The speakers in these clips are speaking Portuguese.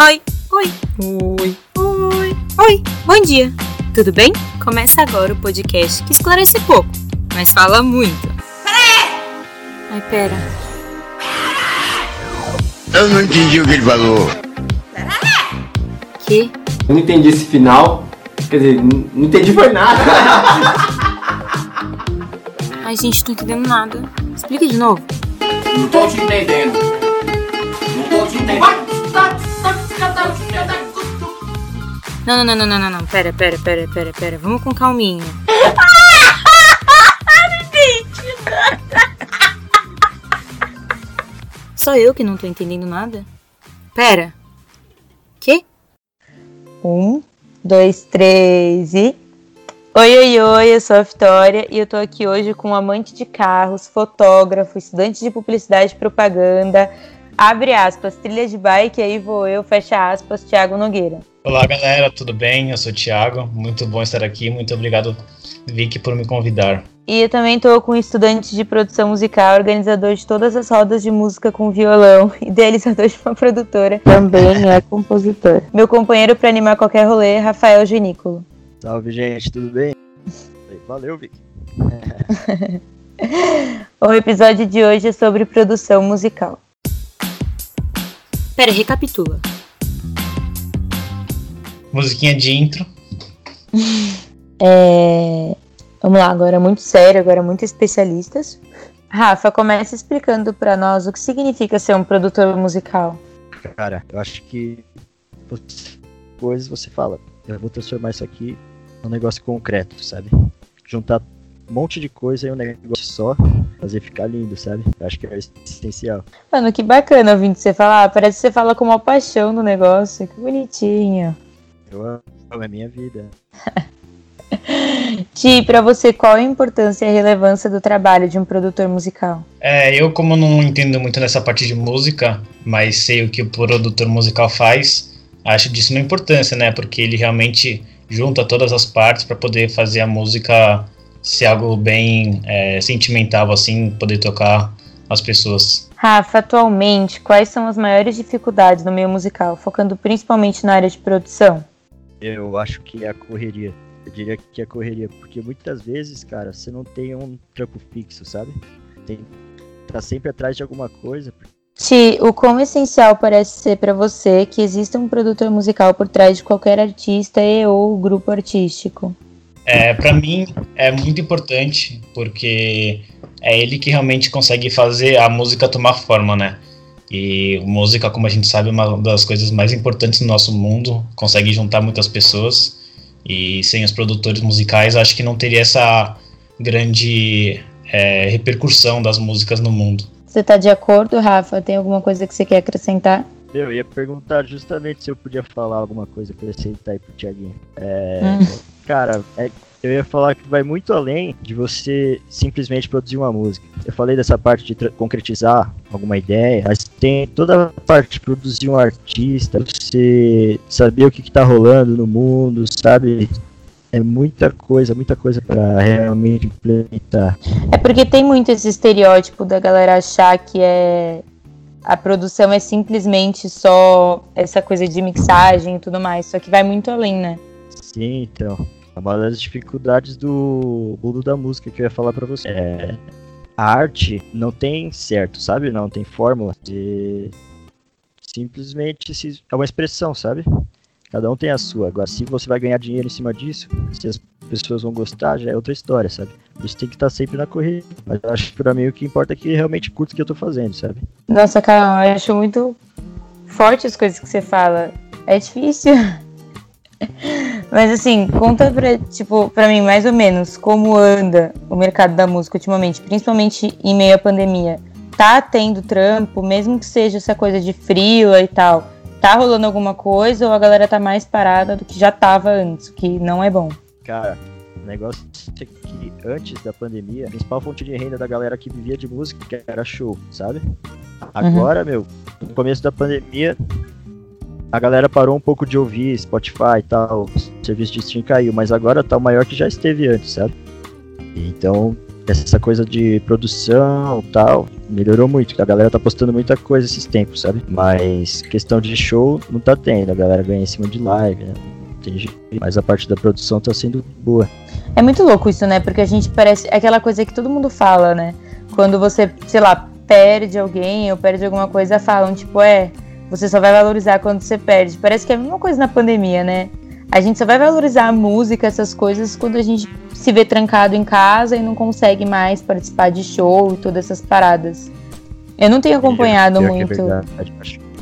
Oi, oi, oi, oi, oi, bom dia, tudo bem? Começa agora o podcast que esclarece pouco, mas fala muito. Ai, pera. Eu não entendi o que ele falou. Que? Eu não entendi esse final. Quer dizer, não entendi foi nada. Ai, gente, tô entendendo nada. Explica de novo. Não tô te entendendo. Não tô te entendendo. Não, não, não, não, não, não, não. Pera, pera, pera, pera, pera. Vamos com calminha. Só eu que não tô entendendo nada? Pera. Que? Um, dois, três e. Oi, oi, oi, eu sou a Vitória e eu tô aqui hoje com um amante de carros, fotógrafo, estudante de publicidade e propaganda, abre aspas, trilha de bike, aí vou eu, fecha aspas, Thiago Nogueira. Olá galera, tudo bem? Eu sou o Thiago, muito bom estar aqui, muito obrigado Vicky por me convidar. E eu também tô com um estudante de produção musical, organizador de todas as rodas de música com violão, idealizador de uma produtora, também é compositor. Meu companheiro pra animar qualquer rolê, Rafael Genícolo. Salve, gente, tudo bem? Valeu, Vic. O episódio de hoje é sobre produção musical. Pera, recapitula. Musiquinha de intro. É... Vamos lá, agora muito sério, agora muito especialistas. Rafa, começa explicando pra nós o que significa ser um produtor musical. Cara, eu acho que coisas você fala, eu vou transformar isso aqui num negócio concreto, sabe? Juntar um monte de coisa em um negócio só, fazer ficar lindo, sabe? Eu acho que é essencial. Mano, que bacana ouvindo você falar. Parece que você fala com uma paixão no negócio. Que bonitinho. Eu amo, é minha vida. Ti, pra você, qual a importância e a relevância do trabalho de um produtor musical? É, eu como não entendo muito nessa parte de música, mas sei o que o produtor musical faz, acho disso uma importância, né? Porque ele realmente junta todas as partes para poder fazer a música ser algo bem é, sentimental, assim, poder tocar as pessoas. Rafa, atualmente, quais são as maiores dificuldades no meio musical, focando principalmente na área de produção? Eu acho que é a correria. Eu diria que é a correria, porque muitas vezes, cara, você não tem um trampo fixo, sabe? Tem tá sempre atrás de alguma coisa, Ti, o quão essencial parece ser pra você que exista um produtor musical por trás de qualquer artista e ou grupo artístico? É, para mim é muito importante porque é ele que realmente consegue fazer a música tomar forma, né? E música, como a gente sabe, é uma das coisas mais importantes no nosso mundo, consegue juntar muitas pessoas. E sem os produtores musicais, acho que não teria essa grande é, repercussão das músicas no mundo. Você tá de acordo, Rafa? Tem alguma coisa que você quer acrescentar? Eu ia perguntar justamente se eu podia falar alguma coisa pra aceitar aí pro Thiaguinho. É, Hum. Cara, é- eu ia falar que vai muito além de você simplesmente produzir uma música. Eu falei dessa parte de concretizar alguma ideia, mas tem toda a parte de produzir um artista, você saber o que, que tá rolando no mundo, sabe? É muita coisa, muita coisa pra realmente implementar. É porque tem muito esse estereótipo da galera achar que é a produção é simplesmente só essa coisa de mixagem e tudo mais, só que vai muito além, né? Sim, então. É uma das dificuldades do mundo da música que eu ia falar pra você. É, a arte não tem certo, sabe? Não tem fórmula. Simplesmente se- é uma expressão, sabe? Cada um tem a sua. Agora, se você vai ganhar dinheiro em cima disso, se as pessoas vão gostar, já é outra história, sabe? Isso tem que estar sempre na corrida. Mas eu acho que pra mim o que importa é que realmente curto o que eu tô fazendo, sabe? Nossa, Carol, eu acho muito forte as coisas que você fala. É difícil. Mas assim, conta pra, tipo, pra mim, mais ou menos, como anda o mercado da música ultimamente, principalmente em meio à pandemia. Tá tendo trampo, mesmo que seja essa coisa de frio e tal. Tá rolando alguma coisa ou a galera tá mais parada do que já tava antes, que não é bom. Cara, o negócio é que antes da pandemia, a principal fonte de renda da galera que vivia de música era show, sabe? Agora, meu, no começo da pandemia, a galera parou um pouco de ouvir Spotify e tal, serviço de stream caiu, mas agora tá maior que já esteve antes, sabe? Então, essa coisa de produção tal, melhorou muito. A galera tá postando muita coisa esses tempos, sabe? Mas questão de show não tá tendo. A galera ganha em cima de live, né? Mas a parte da produção tá sendo boa. É muito louco isso, né? Porque a gente parece. É aquela coisa que todo mundo fala, né? Quando você, sei lá, perde alguém ou perde alguma coisa, falam, tipo, é, você só vai valorizar quando você perde. Parece que é a mesma coisa na pandemia, né? A gente só vai valorizar a música, essas coisas, quando a gente se vê trancado em casa e não consegue mais participar de show e todas essas paradas. Eu não tenho acompanhado Pior que muito. É.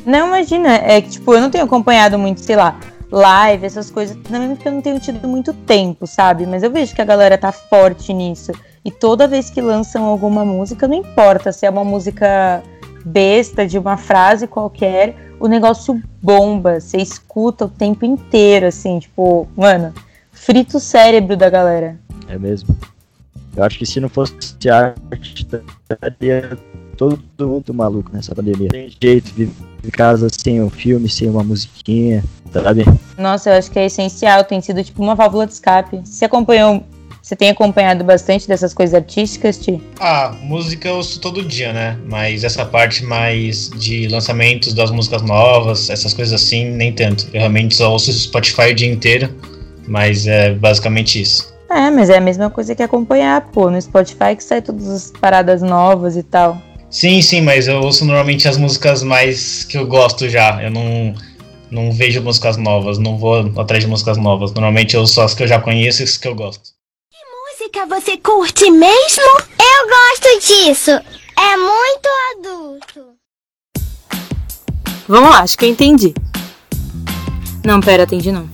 Não, imagina, é que, tipo, eu não tenho acompanhado muito, sei lá, live, essas coisas, também porque eu não tenho tido muito tempo, sabe? Mas eu vejo que a galera tá forte nisso. E toda vez que lançam alguma música, não importa se é uma música besta de uma frase qualquer, o negócio bomba, você escuta o tempo inteiro, assim, tipo, mano, frita o cérebro da galera. É mesmo. Eu acho que se não fosse arte, estaria todo mundo maluco nessa pandemia. Tem jeito, em casa sem um filme, sem uma musiquinha, sabe? Nossa, eu acho que é essencial, tem sido tipo uma válvula de escape. Você acompanhou, você tem acompanhado bastante dessas coisas artísticas, Ti? Ah, música eu ouço todo dia, né? Mas essa parte mais de lançamentos das músicas novas, essas coisas assim, nem tanto. Eu realmente só ouço Spotify o dia inteiro, mas é basicamente isso. É, mas é a mesma coisa que acompanhar, pô, no Spotify que sai todas as paradas novas e tal. Sim, sim, mas eu ouço normalmente as músicas mais que eu gosto já. Eu não, não vejo músicas novas, não vou atrás de músicas novas. Normalmente eu ouço as que eu já conheço e as que eu gosto. Música você curte mesmo? Eu gosto disso. É muito adulto. Vamos lá, acho que eu entendi. Não, pera, entendi não.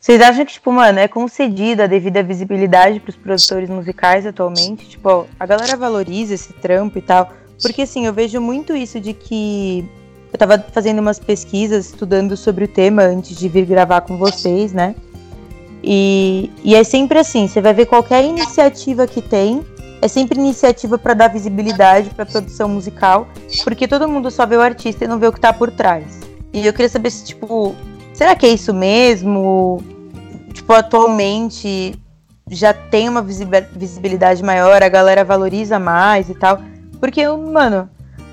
Vocês acham que, tipo, mano, é concedida a devida visibilidade pros produtores musicais atualmente? Tipo, ó, a galera valoriza esse trampo e tal. Porque, assim, eu vejo muito isso de que. Eu tava fazendo umas pesquisas, estudando sobre o tema antes de vir gravar com vocês, né? E, e é sempre assim: você vai ver qualquer iniciativa que tem, é sempre iniciativa para dar visibilidade pra produção musical, porque todo mundo só vê o artista e não vê o que tá por trás. E eu queria saber se, tipo, será que é isso mesmo? Tipo, atualmente já tem uma visibi- visibilidade maior, a galera valoriza mais e tal. Porque, mano,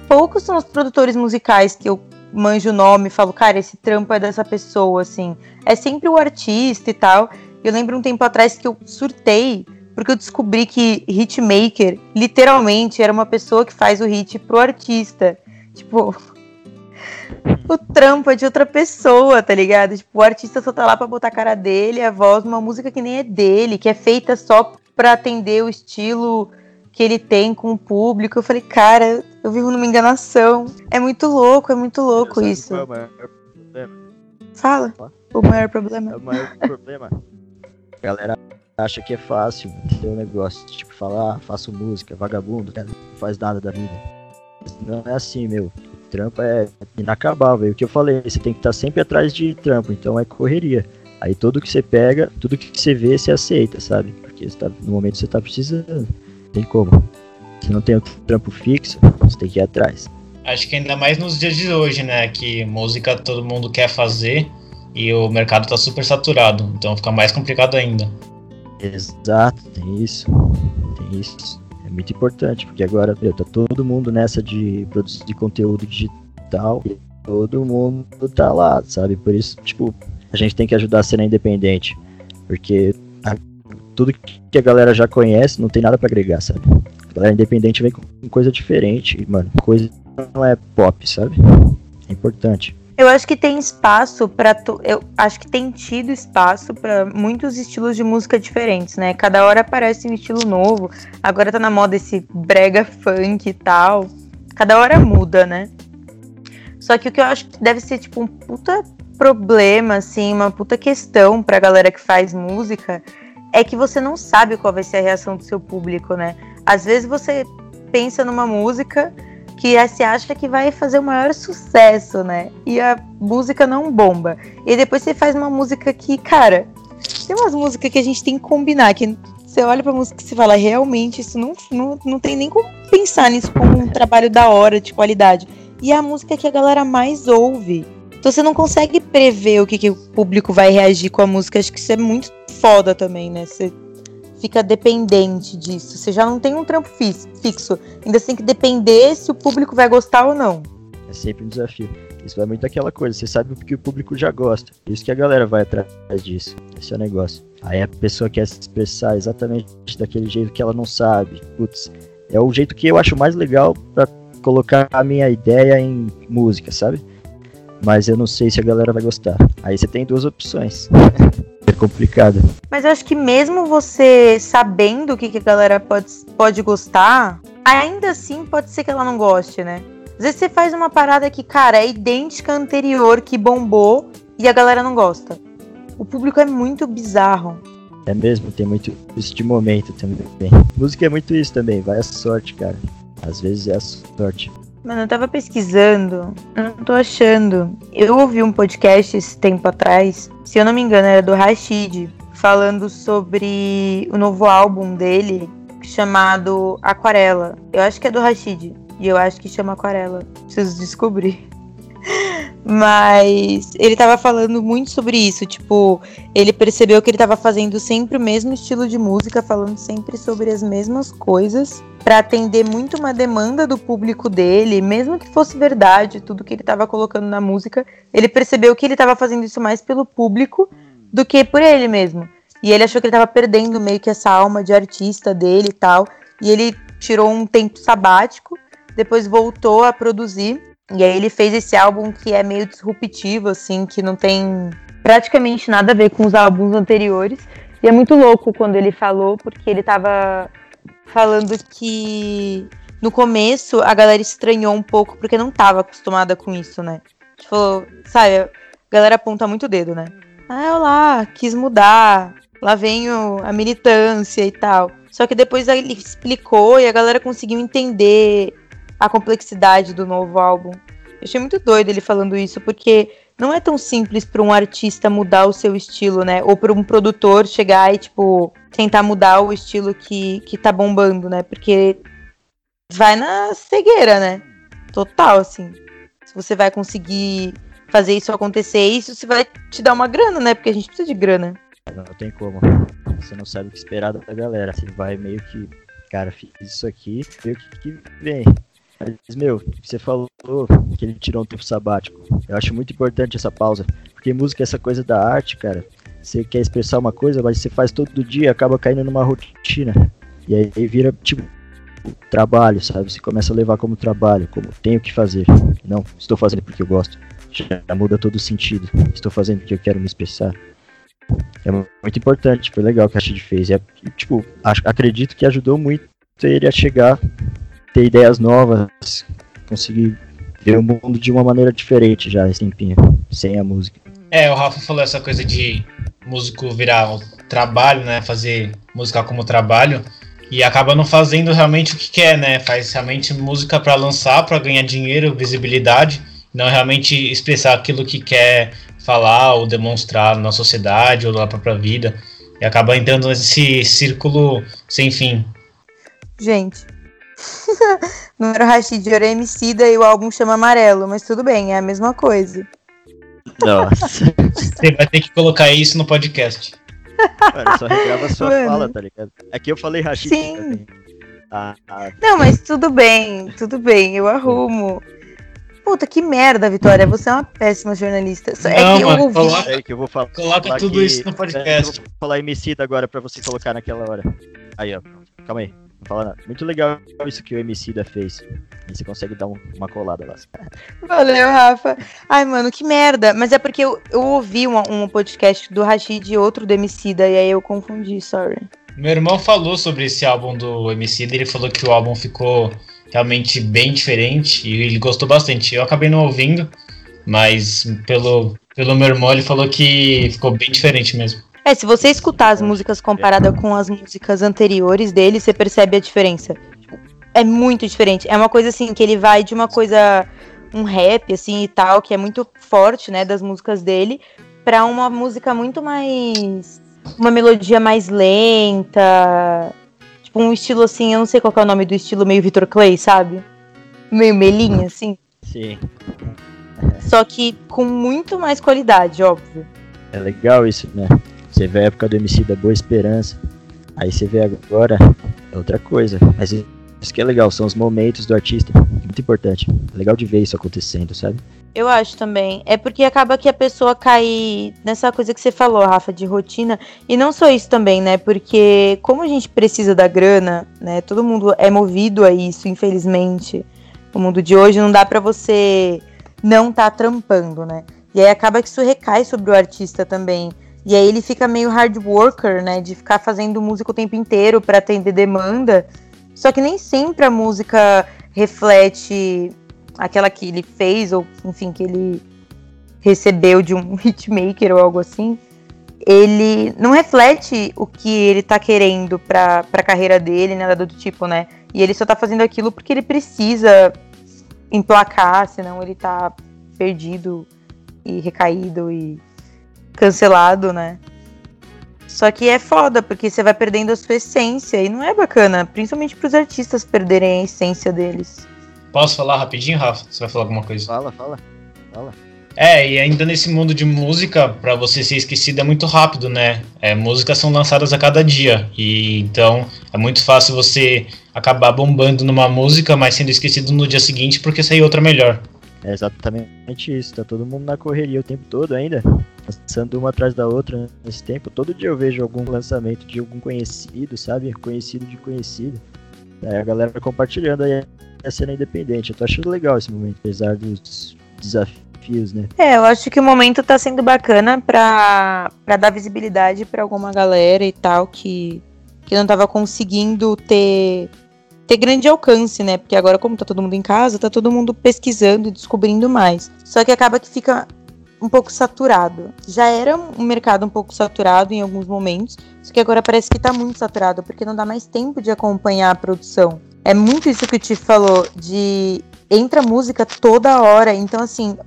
poucos são os produtores musicais que eu manjo o nome falo, cara, esse trampo é dessa pessoa, assim. É sempre o artista e tal. Eu lembro um tempo atrás que eu surtei, porque eu descobri que hitmaker, literalmente, era uma pessoa que faz o hit pro artista. Tipo, o trampo é de outra pessoa, tá ligado? Tipo, o artista só tá lá pra botar a cara dele, a voz, numa música que nem é dele, que é feita só pra atender o estilo que ele tem com o público. Eu falei, cara, eu vivo numa enganação. É muito louco, é muito louco isso. qual é o maior problema? Fala, o maior problema. É o maior problema. A galera acha que é fácil ter um negócio, tipo, falar, ah, faço música, vagabundo, cara, não faz nada da vida. Não é assim, meu. O trampo é inacabável. E o que eu falei, você tem que estar sempre atrás de trampo, então é correria. Aí tudo que você pega, tudo que você vê, você aceita, sabe? Porque você tá, no momento você tá precisando. Tem como. Se não tem o trampo fixo, você tem que ir atrás. Acho que ainda mais nos dias de hoje, né? Que música todo mundo quer fazer e o mercado tá super saturado, então fica mais complicado ainda. Exato, tem isso. Tem isso. É muito importante, porque agora, meu, tá todo mundo nessa de produzir conteúdo digital e todo mundo tá lá, sabe? Por isso, tipo, a gente tem que ajudar a cena independente. Porque a- tudo que a galera já conhece não tem nada pra agregar, sabe? Galera independente vem com coisa diferente, mano, coisa não é pop, sabe? É importante. Eu acho que tem espaço para eu acho que tem tido espaço para muitos estilos de música diferentes, né? Cada hora aparece um estilo novo. Agora tá na moda esse brega funk e tal. Cada hora muda, né? Só que o que eu acho que deve ser tipo um puta problema assim, uma puta questão pra galera que faz música é que você não sabe qual vai ser a reação do seu público, né? Às vezes você pensa numa música que você acha que vai fazer o maior sucesso, né? E a música não bomba. E depois você faz uma música que, cara, tem umas músicas que a gente tem que combinar, que você olha pra música e você fala, realmente, isso não, não, não tem nem como pensar nisso como um trabalho da hora, de qualidade. E é a música que a galera mais ouve. Então você não consegue prever o que, que o público vai reagir com a música. Acho que isso é muito foda também, né? Você fica dependente disso. Você já não tem um trampo fixo. Ainda tem que depender se o público vai gostar ou não. É sempre um desafio. Isso vai muito daquela coisa, você sabe o que o público já gosta. Isso que a galera vai atrás disso. Esse é o negócio. Aí a pessoa quer se expressar exatamente daquele jeito que ela não sabe. Putz, é o jeito que eu acho mais legal pra colocar a minha ideia em música, sabe? Mas eu não sei se a galera vai gostar. Aí você tem duas opções. é complicado. Mas eu acho que mesmo você sabendo o que, que a galera pode, pode gostar, ainda assim pode ser que ela não goste, né? Às vezes você faz uma parada que, cara, é idêntica à anterior, que bombou, e a galera não gosta. O público é muito bizarro. É mesmo, tem muito isso de momento também. Música é muito isso também, vai a sorte, cara. Às vezes é a sorte. Mano, eu tava pesquisando, eu não tô achando. Eu ouvi um podcast esse tempo atrás, se eu não me engano, era do Rashid, falando sobre o novo álbum dele, chamado Aquarela. Eu acho que é do Rashid, e eu acho que chama Aquarela. Preciso descobrir. Mas ele tava falando muito sobre isso, tipo, ele percebeu que ele tava fazendo sempre o mesmo estilo de música, falando sempre sobre as mesmas coisas, Pra atender muito uma demanda do público dele, mesmo que fosse verdade tudo que ele tava colocando na música, ele percebeu que ele tava fazendo isso mais pelo público do que por ele mesmo. E ele achou que ele tava perdendo meio que essa alma de artista dele e tal, e ele tirou um tempo sabático, depois voltou a produzir e aí ele fez esse álbum que é meio disruptivo, assim, que não tem praticamente nada a ver com os álbuns anteriores. E é muito louco quando ele falou, porque ele tava falando que no começo a galera estranhou um pouco, porque não tava acostumada com isso, né? Tipo, sabe, a galera aponta muito o dedo, né? Ah, eu lá, quis mudar, lá vem a militância e tal. Só que depois ele explicou e a galera conseguiu entender a complexidade do novo álbum. Eu achei muito doido ele falando isso, porque não é tão simples para um artista mudar o seu estilo, né? Ou para um produtor chegar e, tipo, tentar mudar o estilo que, que tá bombando, né? Porque vai na cegueira, né? Total, assim. Se você vai conseguir fazer isso acontecer, isso você vai te dar uma grana, né? Porque a gente precisa de grana. Não tem como. Você não sabe o que esperar da galera. Você vai meio que, cara, fiz isso aqui, o que, que vem. Mas, meu, você falou que ele tirou um tempo sabático. Eu acho muito importante essa pausa. Porque música é essa coisa da arte, cara. Você quer expressar uma coisa, mas você faz todo dia, acaba caindo numa rotina. E aí, vira, tipo, trabalho, sabe? Você começa a levar como trabalho, como tenho que fazer. Não, estou fazendo porque eu gosto. Já muda todo o sentido. Estou fazendo porque eu quero me expressar. É mu- muito importante, foi legal o que a Rashid fez. É, tipo, acho- acredito que ajudou muito ele a chegar, ter ideias novas, conseguir ver o mundo de uma maneira diferente já esse tempinho, sem a música. É, o Rafa falou essa coisa de músico virar o trabalho, né? Fazer música como trabalho. E acaba não fazendo realmente o que quer, né? Faz realmente música pra lançar, pra ganhar dinheiro, visibilidade, não realmente expressar aquilo que quer falar ou demonstrar na sociedade ou na própria vida. E acaba entrando nesse círculo sem fim. Gente. Não era o Rashid, era Emicida e o álbum chama Amarelo, mas tudo bem, é a mesma coisa. Nossa, Você vai ter que colocar isso no podcast. mano, só regrava a sua Mano. fala, tá ligado? Aqui eu falei Rashid Sim. também. Ah, ah, Não, mas tudo bem, tudo bem, eu arrumo. Puta, que merda, Vitória. Você é uma péssima jornalista. É Não, que eu mano, ouvi. coloca- é que eu vou falar. Coloca falar tudo que- isso no é, podcast. eu vou falar Emicida agora pra você colocar naquela hora. Aí, ó. Calma aí. Não fala nada. Muito legal isso que o Emicida fez. Aí você consegue dar um- uma colada lá. Valeu, Rafa. Ai, mano, que merda. Mas é porque eu, eu ouvi um, um podcast do Rashid e outro do Emicida, e aí eu confundi, sorry. Meu irmão falou sobre esse álbum do MC, ele falou que o álbum ficou realmente bem diferente e ele gostou bastante. Eu acabei não ouvindo, mas pelo, pelo meu irmão ele falou que ficou bem diferente mesmo. É, se você escutar as músicas comparadas com as músicas anteriores dele, você percebe a diferença. É muito diferente. É uma coisa assim, que ele vai de uma coisa. um rap, assim e tal, que é muito forte, né, das músicas dele, pra uma música muito mais. uma melodia mais lenta. Tipo, um estilo assim, eu não sei qual que é o nome do estilo, meio Victor Clay, sabe? Meio melinha, assim. Sim. Só que com muito mais qualidade, óbvio. É legal isso, né? Você vê a época do MC da Boa Esperança. Aí você vê agora, é outra coisa. Mas isso que é legal, são os momentos do artista. Muito importante. É legal de ver isso acontecendo, sabe? Eu acho também. É porque acaba que a pessoa cai nessa coisa que você falou, Rafa, de rotina. E não só isso também, né? Porque como a gente precisa da grana, né? Todo mundo é movido a isso, infelizmente. O mundo de hoje não dá para você não tá trampando, né? E aí acaba que isso recai sobre o artista também. E aí ele fica meio hard worker, né? De ficar fazendo música o tempo inteiro para atender demanda. Só que nem sempre a música reflete aquela que ele fez, ou enfim, que ele recebeu de um hitmaker ou algo assim, ele não reflete o que ele tá querendo pra, pra carreira dele, nada do tipo, né? E ele só tá fazendo aquilo porque ele precisa emplacar, senão ele tá perdido e recaído e cancelado, né? Só que é foda, porque você vai perdendo a sua essência e não é bacana, principalmente pros artistas perderem a essência deles. Posso falar rapidinho, Rafa? Você vai falar alguma coisa? Fala, fala, fala. É, e ainda nesse mundo de música, para você ser esquecido é muito rápido, né? É, músicas são lançadas a cada dia. E então é muito fácil você acabar bombando numa música, mas sendo esquecido no dia seguinte porque saiu outra melhor. É exatamente isso, tá todo mundo na correria o tempo todo ainda, lançando uma atrás da outra nesse tempo. Todo dia eu vejo algum lançamento de algum conhecido, sabe? Conhecido de conhecido. Aí a galera compartilhando aí a cena independente. Eu tô achando legal esse momento, apesar dos desafios, né? É, eu acho que o momento tá sendo bacana pra, dar visibilidade pra alguma galera e tal que, que não tava conseguindo ter, ter grande alcance, né? Porque agora, como tá todo mundo em casa, tá todo mundo pesquisando e descobrindo mais. Só que acaba que fica um pouco saturado. Já era um mercado um pouco saturado em alguns momentos, só que agora parece que tá muito saturado, porque não dá mais tempo de acompanhar a produção. É muito isso que o Tiff falou, de entra música toda hora. Então, assim,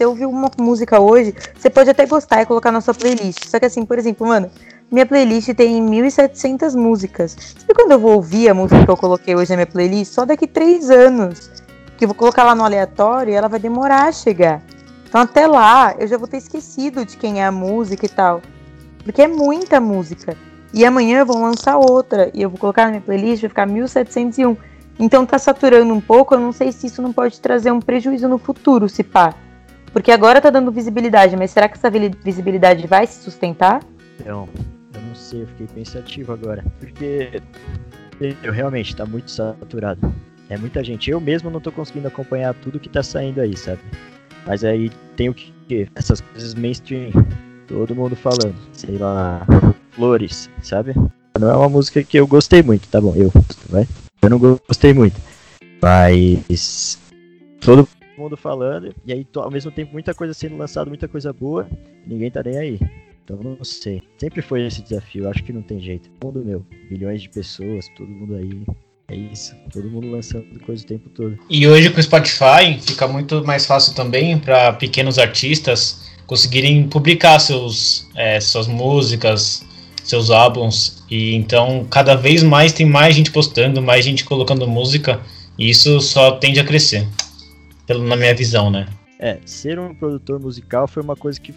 eu ouvir uma música hoje, você pode até gostar e colocar na sua playlist. Só que assim, por exemplo, mano, minha playlist tem 1.700 músicas. Sabe quando eu vou ouvir a música que eu coloquei hoje na minha playlist? Só daqui três anos. Que eu vou colocar lá no aleatório e ela vai demorar a chegar. Então até lá eu já vou ter esquecido de quem é a música e tal. Porque é muita música. E amanhã vão lançar outra. E eu vou colocar na minha playlist, vai ficar 1701. Então tá saturando um pouco. Eu não sei se isso não pode trazer um prejuízo no futuro, se pá. Porque agora tá dando visibilidade, mas será que essa visibilidade vai se sustentar? Não, eu não sei, eu fiquei pensativo agora. Porque eu realmente tá muito saturado. É muita gente. Eu mesmo não tô conseguindo acompanhar tudo que tá saindo aí, sabe? Mas aí tem o que? Essas coisas mainstream. Todo mundo falando. Sei lá. Flores, sabe? Não é uma música que eu gostei muito, tá bom? Eu, vai? Eu não gostei muito. Mas. Todo mundo falando. E aí, ao mesmo tempo, muita coisa sendo lançada, muita coisa boa. ninguém tá nem aí. Então não sei. Sempre foi esse desafio, acho que não tem jeito. Mundo meu, milhões de pessoas, todo mundo aí. É isso, todo mundo lançando coisa o tempo todo. E hoje com o Spotify fica muito mais fácil também para pequenos artistas conseguirem publicar seus, é, suas músicas, seus álbuns. E então cada vez mais tem mais gente postando, mais gente colocando música. E isso só tende a crescer. Pelo, na minha visão, né? É, ser um produtor musical foi uma coisa que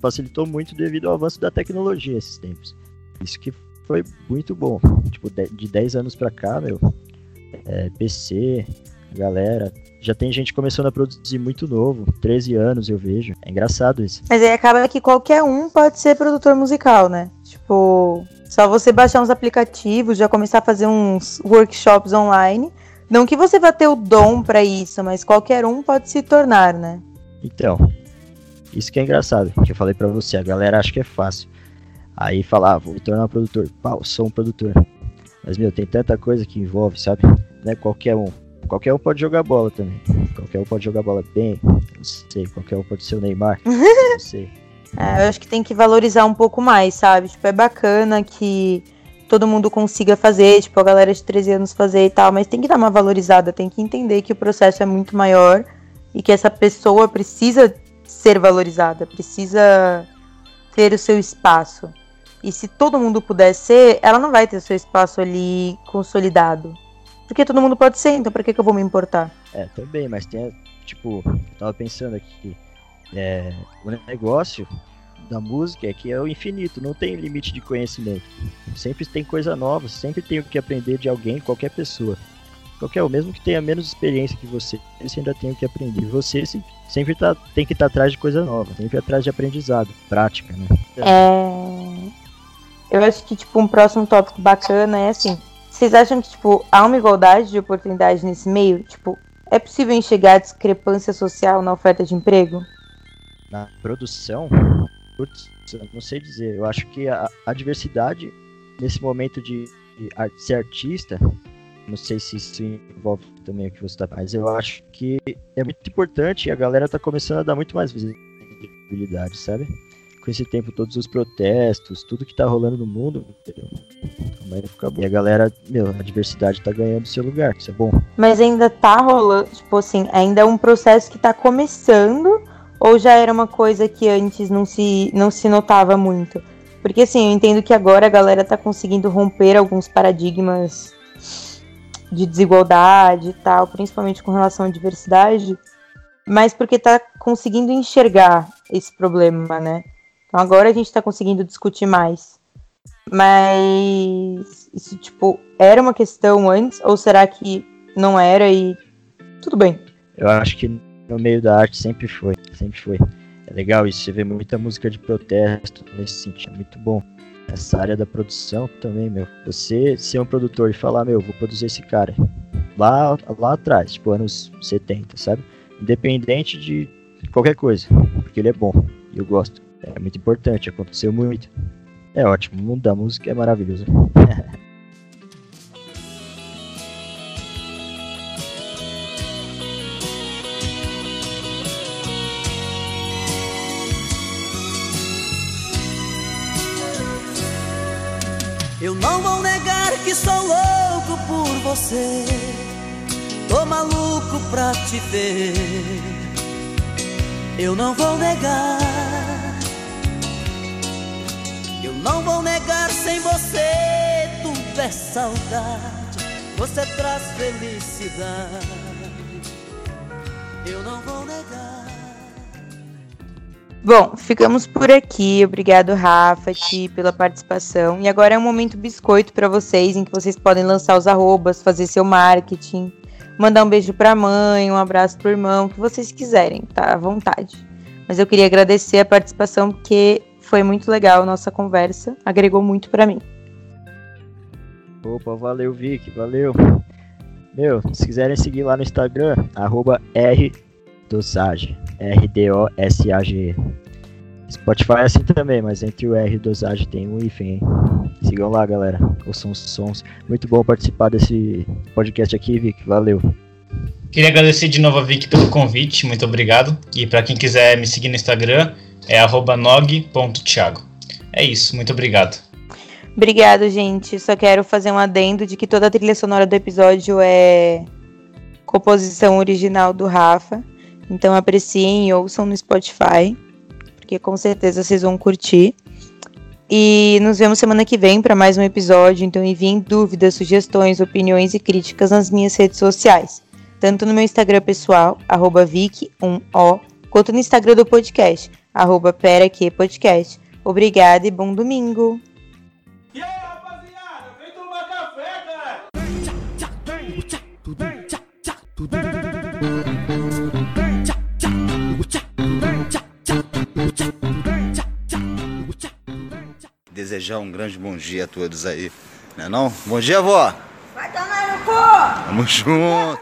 facilitou muito devido ao avanço da tecnologia esses tempos. Isso que foi muito bom. Tipo, de 10 anos pra cá, meu, é, PC, galera, já tem gente começando a produzir muito novo, 13 anos eu vejo. É engraçado isso. Mas aí acaba que qualquer um pode ser produtor musical, né? Tipo, só você baixar uns aplicativos, já começar a fazer uns workshops online. Não que você vá ter o dom para isso, mas qualquer um pode se tornar, né? Então, isso que é engraçado, que eu falei para você, a galera acha que é fácil. Aí falar, ah, vou me tornar um produtor. Pau, sou um produtor. Mas, meu, tem tanta coisa que envolve, sabe? Não é qualquer um. Qualquer um pode jogar bola também. Qualquer um pode jogar bola bem. Não sei. Qualquer um pode ser o Neymar. Não sei. É, eu acho que tem que valorizar um pouco mais, sabe? Tipo, é bacana que todo mundo consiga fazer, tipo, a galera de 13 anos fazer e tal, mas tem que dar uma valorizada, tem que entender que o processo é muito maior e que essa pessoa precisa ser valorizada, precisa ter o seu espaço. E se todo mundo puder ser, ela não vai ter seu espaço ali consolidado. Porque todo mundo pode ser, então pra que, que eu vou me importar? É, também, mas tem, tipo, eu tava pensando aqui, é, o negócio da música é que é o infinito, não tem limite de conhecimento. Sempre tem coisa nova, sempre tem o que aprender de alguém, qualquer pessoa. Qualquer um, mesmo que tenha menos experiência que você, você ainda tem o que aprender. Você sempre tá, tem que estar tá atrás de coisa nova, sempre atrás de aprendizado, prática, né? É... Eu acho que, tipo, um próximo tópico bacana é assim. Vocês acham que, tipo, há uma igualdade de oportunidade nesse meio? Tipo, é possível enxergar discrepância social na oferta de emprego? Na produção? Putz, não sei dizer. Eu acho que a, a diversidade nesse momento de, de ser artista, não sei se isso envolve também o que você está, mas eu acho que é muito importante e a galera está começando a dar muito mais visibilidade, sabe? Com esse tempo, todos os protestos, tudo que está rolando no mundo, e a galera, meu, a diversidade tá ganhando seu lugar, isso é bom. Mas ainda tá rolando, tipo assim, ainda é um processo que tá começando ou já era uma coisa que antes não se, não se notava muito? Porque assim, eu entendo que agora a galera tá conseguindo romper alguns paradigmas de desigualdade e tal, principalmente com relação à diversidade, mas porque tá conseguindo enxergar esse problema, né? Então agora a gente tá conseguindo discutir mais. Mas isso, tipo, era uma questão antes, ou será que não era e tudo bem? Eu acho que no meio da arte sempre foi, sempre foi. É legal isso, você vê muita música de protesto nesse sentido, é muito bom. Essa área da produção também, meu. Você ser um produtor e falar, meu, vou produzir esse cara. Lá, lá atrás, tipo anos 70, sabe? Independente de qualquer coisa, porque ele é bom e eu gosto. É muito importante, aconteceu muito. É ótimo, o mundo da música é maravilhoso. Eu não vou negar que sou louco por você. Tô maluco pra te ver. Eu não vou negar. Não vou negar sem você. Tudo é saudade. Você traz felicidade. Eu não vou negar. Bom, ficamos por aqui. Obrigado, Rafa, Ti, pela participação. E agora é um momento biscoito para vocês, em que vocês podem lançar os arrobas, fazer seu marketing, mandar um beijo para a mãe, um abraço pro irmão, o que vocês quiserem, tá? À vontade. Mas eu queria agradecer a participação, porque foi muito legal a nossa conversa, agregou muito para mim. Opa, valeu, Vic, valeu. Meu, se quiserem seguir lá no Instagram, arroba rdosage, R-D-O-S-A-G. Spotify é assim também, mas entre o R e o dosagem tem um hífen, hein? Sigam lá, galera. Ouçam os sons. Muito bom participar desse podcast aqui, Vic. Valeu. Queria agradecer de novo a Vic pelo convite, muito obrigado. E para quem quiser me seguir no Instagram, é nog.thiago. É isso, muito obrigado. Obrigado, gente. Só quero fazer um adendo de que toda a trilha sonora do episódio é composição original do Rafa. Então apreciem e ouçam no Spotify, porque com certeza vocês vão curtir. E nos vemos semana que vem para mais um episódio. Então enviem dúvidas, sugestões, opiniões e críticas nas minhas redes sociais. Tanto no meu Instagram pessoal, Vic1O, quanto no Instagram do podcast, arroba Podcast. Obrigada e bom domingo! E aí, rapaziada, vem tomar café, cara! Desejar um grande bom dia a todos aí, não é não? Bom dia, vó! Vai tomar no cu! Tamo junto!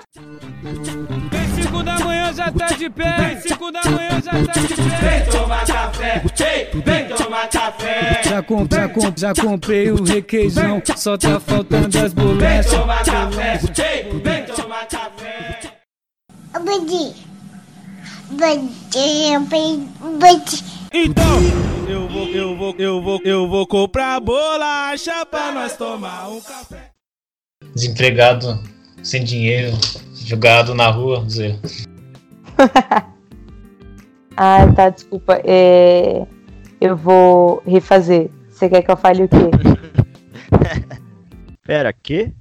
Em 5 da manhã já tá de pé, em 5 da manhã já tá de pé. Vem tomar café, vem, vem tomar café. Já, comp, já, comp, já comprei o requeijão, só tá faltando as bolachas. Vem tomar café, vem, vem tomar café. Budi. Budi, budi. Então, eu vou, eu vou, eu vou, eu vou comprar bolacha pra nós tomar um café. Desempregado, sem dinheiro, jogado na rua, dizer. Ah, tá, desculpa. É... Eu vou refazer. Você quer que eu fale o quê? Pera, que?